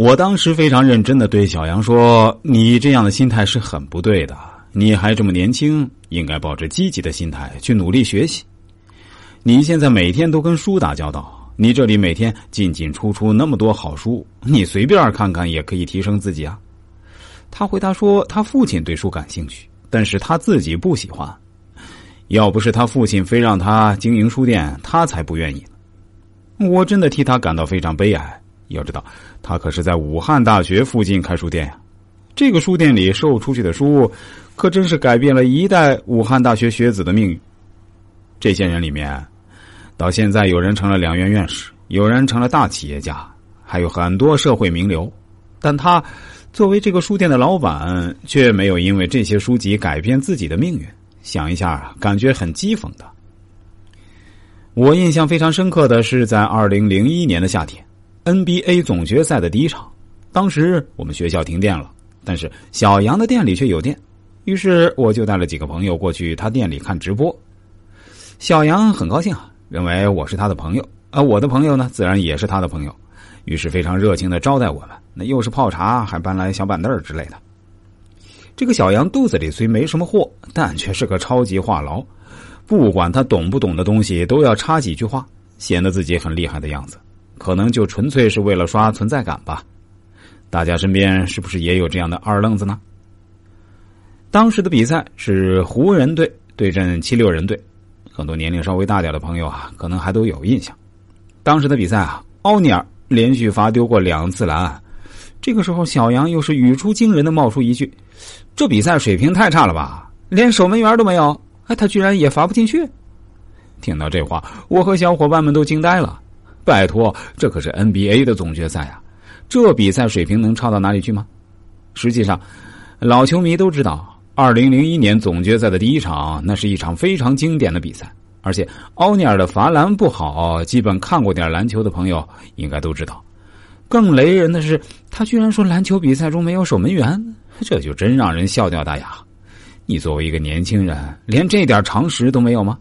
我当时非常认真的对小杨说：“你这样的心态是很不对的，你还这么年轻，应该抱着积极的心态去努力学习。你现在每天都跟书打交道，你这里每天进进出出那么多好书，你随便看看也可以提升自己啊。”他回答说：“他父亲对书感兴趣，但是他自己不喜欢。要不是他父亲非让他经营书店，他才不愿意呢。我真的替他感到非常悲哀。”要知道，他可是在武汉大学附近开书店呀。这个书店里售出去的书，可真是改变了一代武汉大学学子的命运。这些人里面，到现在有人成了两院院士，有人成了大企业家，还有很多社会名流。但他作为这个书店的老板，却没有因为这些书籍改变自己的命运。想一下，感觉很讥讽的。我印象非常深刻的是，在二零零一年的夏天。NBA 总决赛的第一场，当时我们学校停电了，但是小杨的店里却有电，于是我就带了几个朋友过去他店里看直播。小杨很高兴啊，认为我是他的朋友，而我的朋友呢，自然也是他的朋友，于是非常热情的招待我们。那又是泡茶，还搬来小板凳之类的。这个小杨肚子里虽没什么货，但却是个超级话痨，不管他懂不懂的东西，都要插几句话，显得自己很厉害的样子。可能就纯粹是为了刷存在感吧，大家身边是不是也有这样的二愣子呢？当时的比赛是湖人队对阵七六人队，很多年龄稍微大点的朋友啊，可能还都有印象。当时的比赛啊，奥尼尔连续罚丢过两次篮，这个时候小杨又是语出惊人的冒出一句：“这比赛水平太差了吧，连守门员都没有，哎，他居然也罚不进去。”听到这话，我和小伙伴们都惊呆了。拜托，这可是 NBA 的总决赛啊！这比赛水平能差到哪里去吗？实际上，老球迷都知道，二零零一年总决赛的第一场，那是一场非常经典的比赛。而且，奥尼尔的罚篮不好，基本看过点篮球的朋友应该都知道。更雷人的是，他居然说篮球比赛中没有守门员，这就真让人笑掉大牙。你作为一个年轻人，连这点常识都没有吗？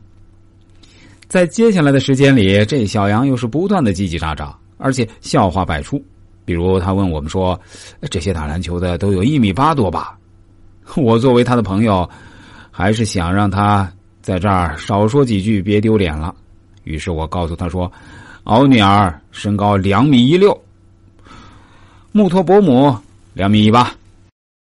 在接下来的时间里，这小杨又是不断的叽叽喳喳，而且笑话百出。比如他问我们说：“这些打篮球的都有一米八多吧？” 我作为他的朋友，还是想让他在这儿少说几句，别丢脸了。于是我告诉他说：“奥尼尔身高两米一六，穆托伯姆两米一八。”